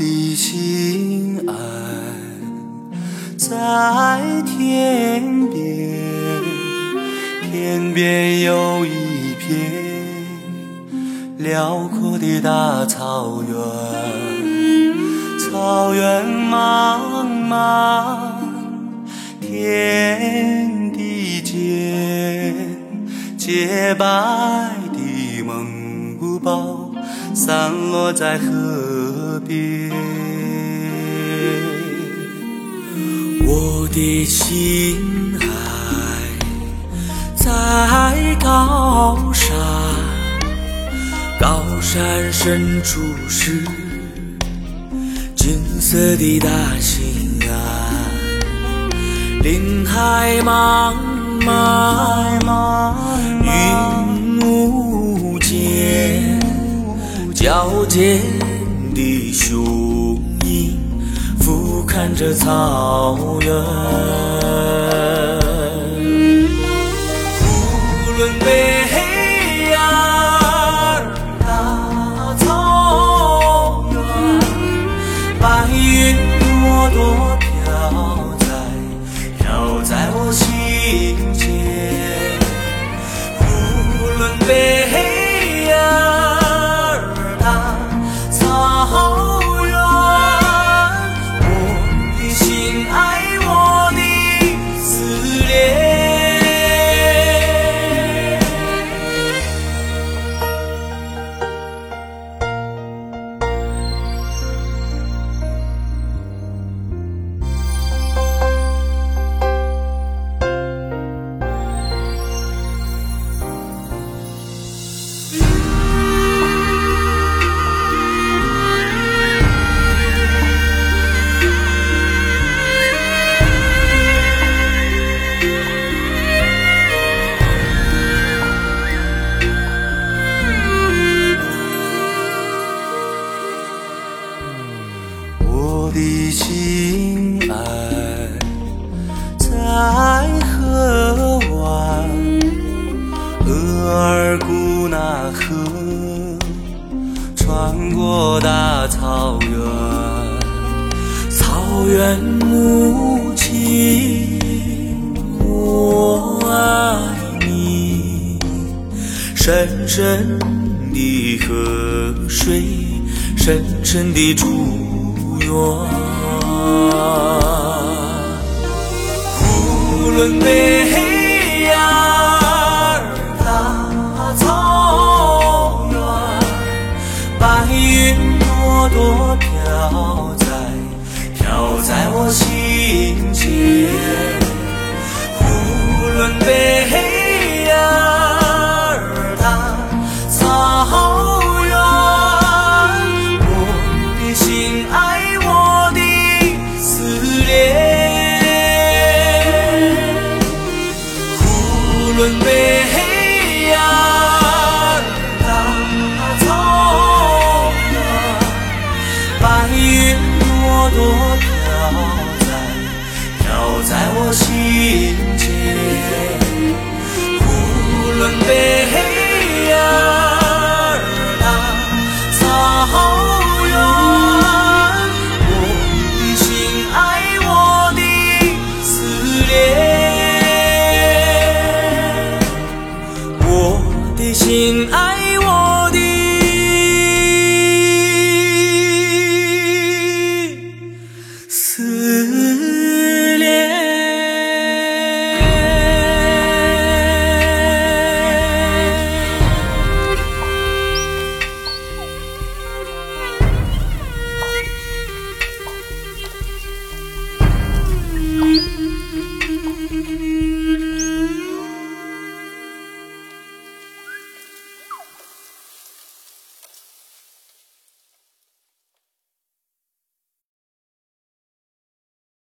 的心爱在天边天边有一片辽阔的大草原草原茫茫天地间洁白散落在河边，我的心还在高山，高山深处是金色的大兴安，林海茫茫，云矫健的雄鹰俯瞰着草原。无论悲的心爱在河湾，额尔古纳河穿过大草原，草原母亲，我爱你。深深的河水，深深的祝愿。无论北呀大草原，白云朵朵飘在飘在我心间。无论北无论北呀大草原，白云朵朵飘在飘在我心间。无论北我的心爱